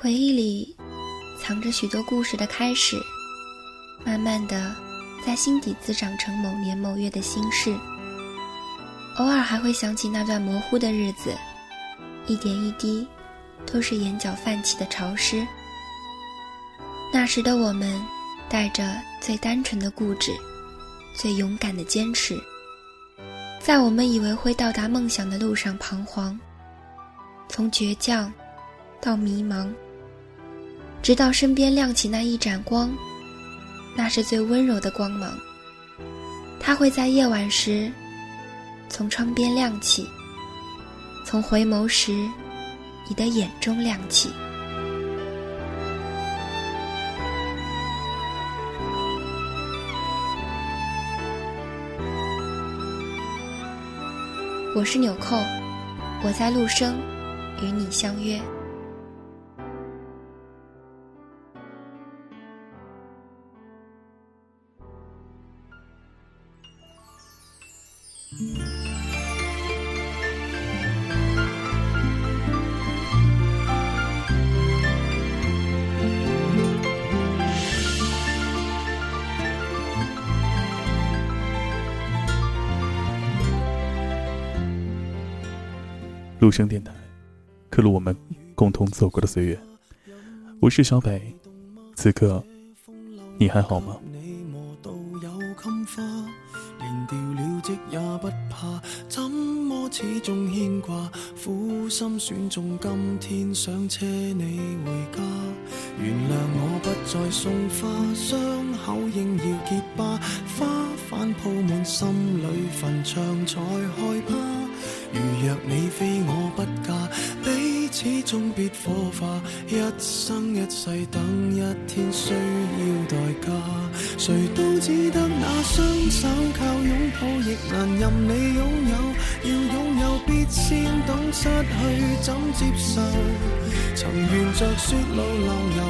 回忆里藏着许多故事的开始，慢慢的在心底滋长成某年某月的心事。偶尔还会想起那段模糊的日子，一点一滴，都是眼角泛起的潮湿。那时的我们，带着最单纯的固执，最勇敢的坚持，在我们以为会到达梦想的路上彷徨，从倔强到迷茫，直到身边亮起那一盏光，那是最温柔的光芒，它会在夜晚时。从窗边亮起，从回眸时，你的眼中亮起。我是纽扣，我在陆生，与你相约。陆生电台，刻录我们共同走过的岁月。我是小北，此刻你还好吗？连掉了职也不怕，怎么始终牵挂？苦心选中今天想车你回家。原谅我不再送花，伤口应要结疤，花瓣铺满心里坟场才害怕。如若你非我不嫁，彼此终必火化。一生一世等一天需要代价，谁都只得那双手靠拥抱，亦难任你拥有。要拥有，必先懂失去怎接受。曾沿着雪路流游，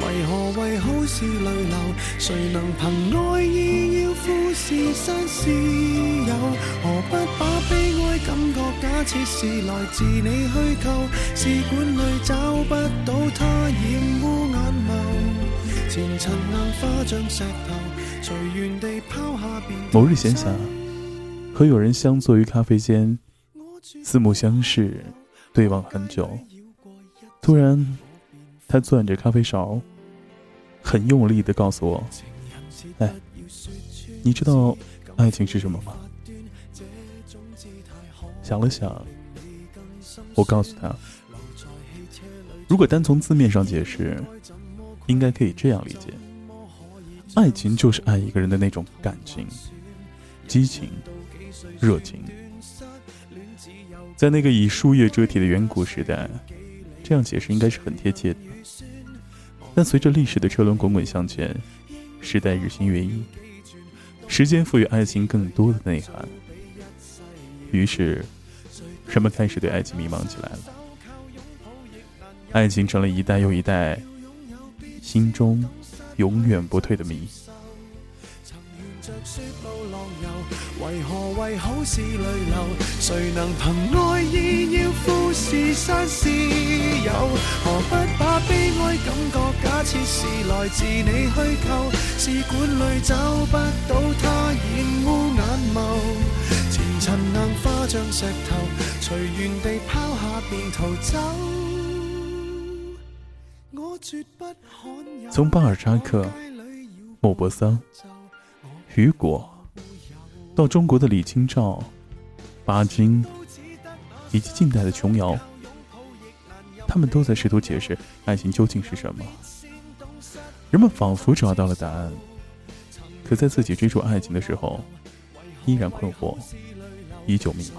为何为好事泪流？谁能凭爱意要富士山私有？何不把悲哀感觉假设是来自你虚构？试管里找不到它染污眼眸，前尘硬化像石头，随缘地抛下便。某日闲暇，和友人相坐于咖啡间，四目相视，对望很久。突然，他攥着咖啡勺，很用力的告诉我：“哎，你知道爱情是什么吗？”想了想，我告诉他：“如果单从字面上解释，应该可以这样理解：爱情就是爱一个人的那种感情、激情、热情。在那个以树叶遮体的远古时代。”这样解释应该是很贴切的，但随着历史的车轮滚滚向前，时代日新月异，时间赋予爱情更多的内涵，于是人们开始对爱情迷茫起来了。爱情成了一代又一代心中永远不退的谜。为何为好事泪流？谁能凭爱意要富士山私有？何不把悲哀感觉假设是来自你虚构？试管里找不到它染污眼眸，前尘硬化像石头，随缘地抛下便逃走。我绝不罕有。从巴尔扎克、莫泊桑、雨果。到中国的李清照、巴金，以及近代的琼瑶，他们都在试图解释爱情究竟是什么。人们仿佛找到了答案，可在自己追逐爱情的时候，依然困惑，依旧迷茫。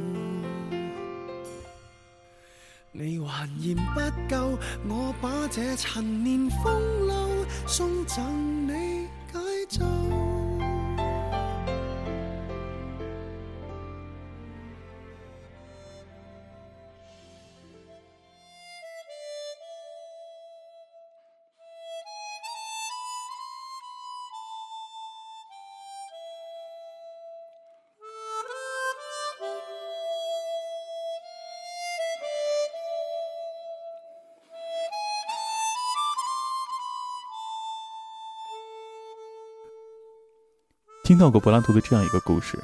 你还嫌不够，我把这陈年风流送赠你。听到过柏拉图的这样一个故事，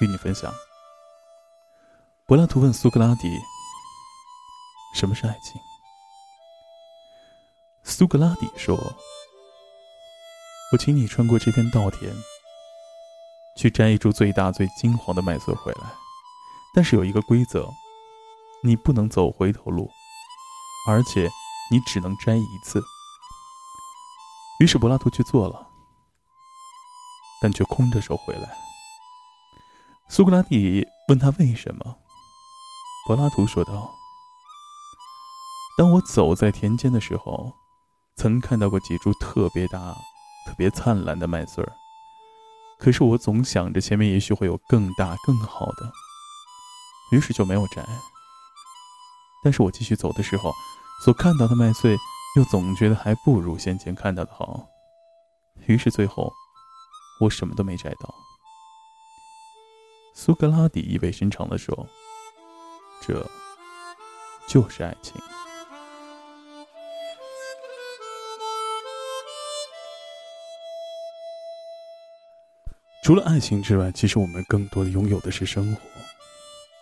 与你分享。柏拉图问苏格拉底：“什么是爱情？”苏格拉底说：“我请你穿过这片稻田，去摘一株最大最金黄的麦穗回来，但是有一个规则，你不能走回头路，而且你只能摘一次。”于是柏拉图去做了。但却空着手回来。苏格拉底问他为什么，柏拉图说道：“当我走在田间的时候，曾看到过几株特别大、特别灿烂的麦穗儿。可是我总想着前面也许会有更大、更好的，于是就没有摘。但是我继续走的时候，所看到的麦穗又总觉得还不如先前看到的好，于是最后。”我什么都没摘到。苏格拉底意味深长的说：“这就是爱情。除了爱情之外，其实我们更多的拥有的是生活。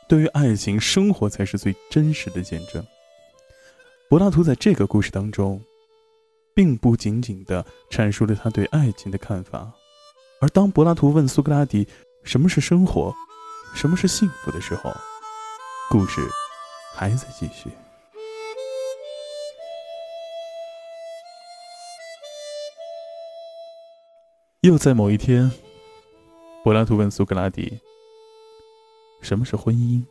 对于爱情，生活才是最真实的见证。”柏拉图在这个故事当中，并不仅仅的阐述了他对爱情的看法。而当柏拉图问苏格拉底什么是生活，什么是幸福的时候，故事还在继续。又在某一天，柏拉图问苏格拉底什么是婚姻。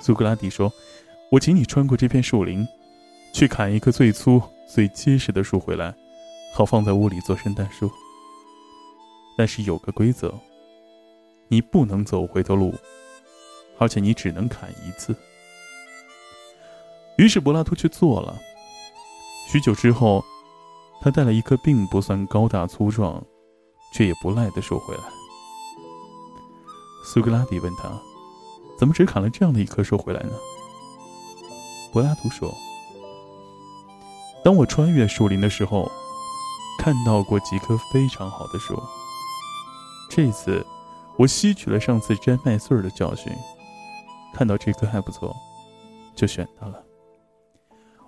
苏格拉底说：“我请你穿过这片树林，去砍一棵最粗、最结实的树回来。”好放在屋里做圣诞树，但是有个规则，你不能走回头路，而且你只能砍一次。于是柏拉图去做了。许久之后，他带了一棵并不算高大粗壮，却也不赖的树回来。苏格拉底问他：“怎么只砍了这样的一棵树回来呢？”柏拉图说：“当我穿越树林的时候。”看到过几棵非常好的树。这次，我吸取了上次摘麦穗的教训，看到这棵还不错，就选它了。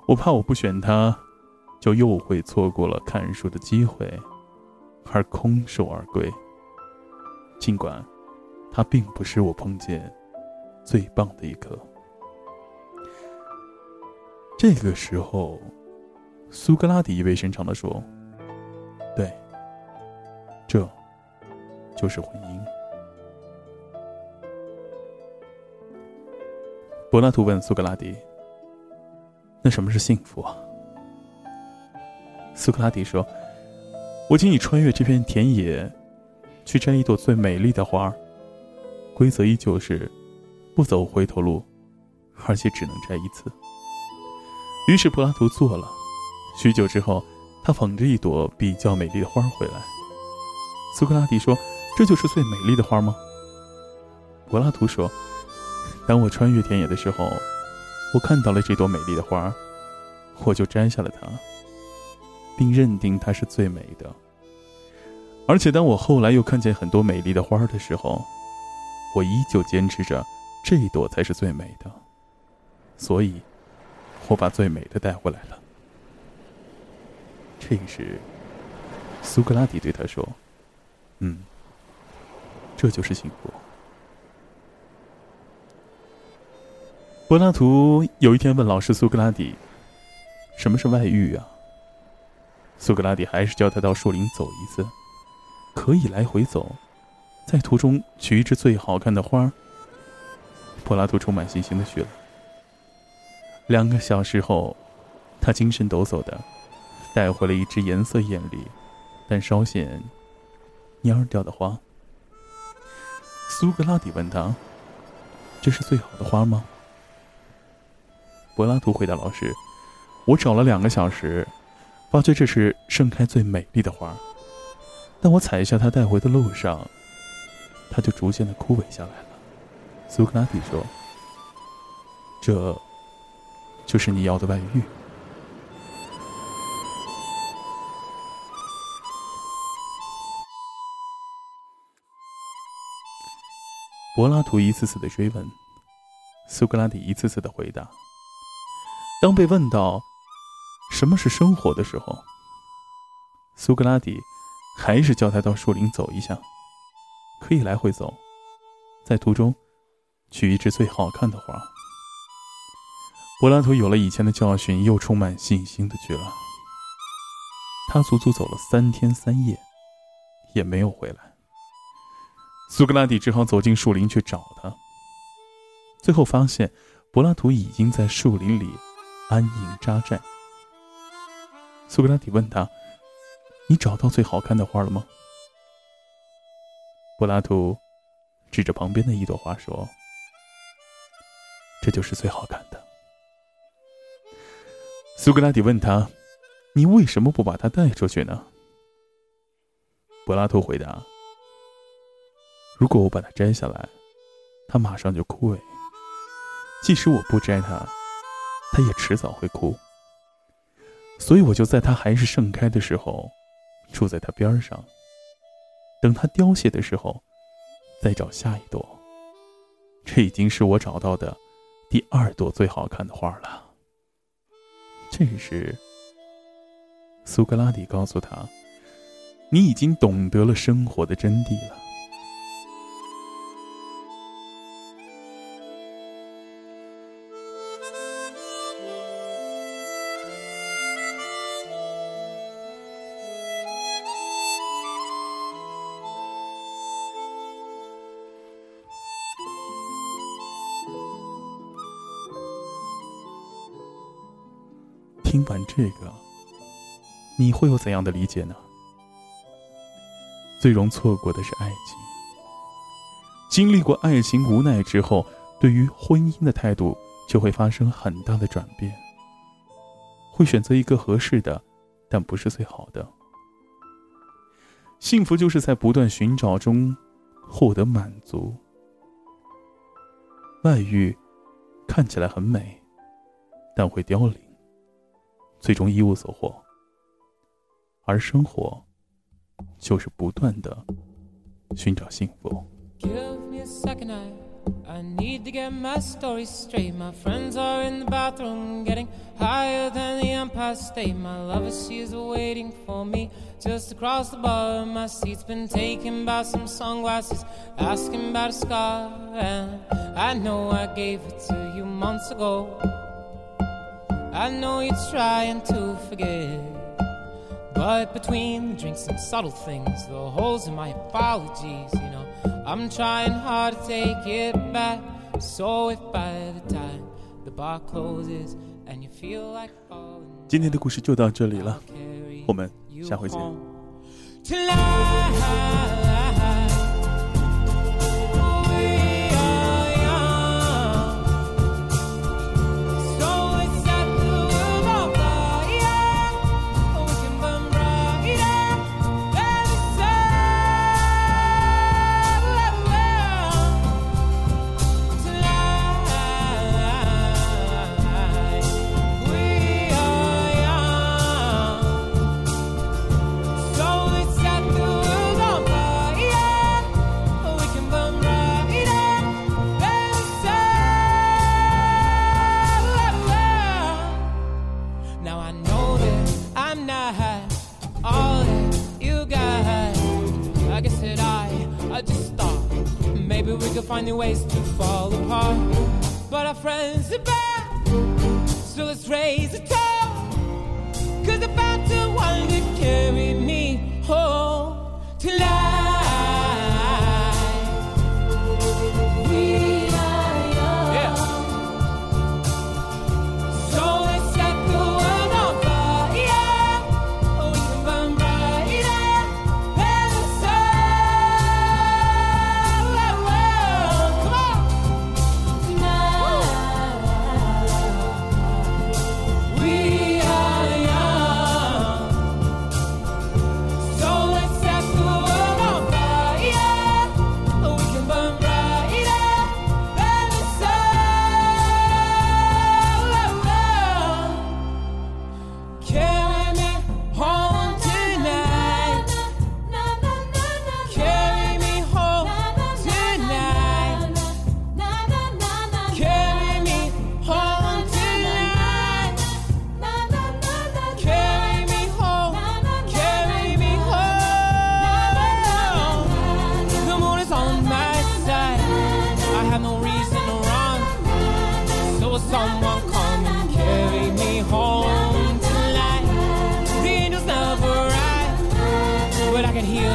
我怕我不选它，就又会错过了看树的机会，而空手而归。尽管，它并不是我碰见最棒的一棵。这个时候，苏格拉底意味深长的说。对，这就是婚姻。柏拉图问苏格拉底：“那什么是幸福？”啊？”苏格拉底说：“我请你穿越这片田野，去摘一朵最美丽的花。规则依旧是，不走回头路，而且只能摘一次。”于是柏拉图做了。许久之后。他捧着一朵比较美丽的花回来。苏格拉底说：“这就是最美丽的花吗？”柏拉图说：“当我穿越田野的时候，我看到了这朵美丽的花，我就摘下了它，并认定它是最美的。而且当我后来又看见很多美丽的花的时候，我依旧坚持着这朵才是最美的，所以，我把最美的带回来了。”这时，苏格拉底对他说：“嗯，这就是幸福。”柏拉图有一天问老师苏格拉底：“什么是外遇啊？”苏格拉底还是叫他到树林走一次，可以来回走，在途中取一枝最好看的花柏拉图充满信心的去了。两个小时后，他精神抖擞的带回了一只颜色艳丽，但稍显蔫掉的花。苏格拉底问他：“这是最好的花吗？”柏拉图回答老师：“我找了两个小时，发觉这是盛开最美丽的花。但我采下它带回的路上，它就逐渐的枯萎下来了。”苏格拉底说：“这，就是你要的外遇。”柏拉图一次次的追问，苏格拉底一次次的回答。当被问到什么是生活的时候，苏格拉底还是叫他到树林走一下，可以来回走，在途中取一枝最好看的花。柏拉图有了以前的教训，又充满信心的去了。他足足走了三天三夜，也没有回来。苏格拉底只好走进树林去找他。最后发现，柏拉图已经在树林里安营扎寨。苏格拉底问他：“你找到最好看的花了吗？”柏拉图指着旁边的一朵花说：“这就是最好看的。”苏格拉底问他：“你为什么不把它带出去呢？”柏拉图回答。如果我把它摘下来，它马上就枯萎；即使我不摘它，它也迟早会枯。所以我就在它还是盛开的时候，住在它边上，等它凋谢的时候，再找下一朵。这已经是我找到的第二朵最好看的花了。这时，苏格拉底告诉他：“你已经懂得了生活的真谛了。”听完这个，你会有怎样的理解呢？最容错过的是爱情。经历过爱情无奈之后，对于婚姻的态度就会发生很大的转变，会选择一个合适的，但不是最好的。幸福就是在不断寻找中获得满足。外遇看起来很美，但会凋零。最终一无所获，而生活就是不断的寻找幸福。I need to get my story straight. My friends are in the bathroom, getting higher than the Empire State. My lover, she's waiting for me just across the bar. My seat's been taken by some sunglasses, asking about a scar. And I know I gave it to you months ago. I know you're trying to forget. But between the drinks and subtle things, the holes in my apologies, you know, I'm trying hard to take it back. So if by the time the bar closes and you feel like falling, 今天的故事就到这里了，我们下回见。 Finding ways to fall apart. But our friends are back, so let's raise a toast. Cause one to carry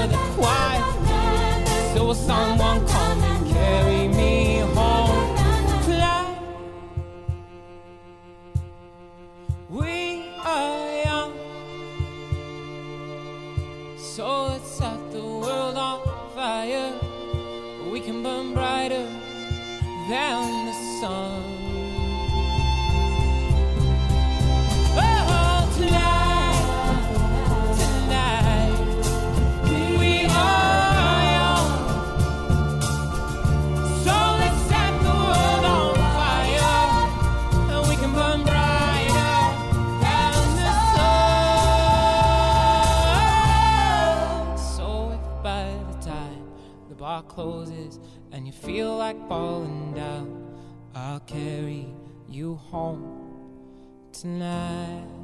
the choir. So someone come? You home tonight.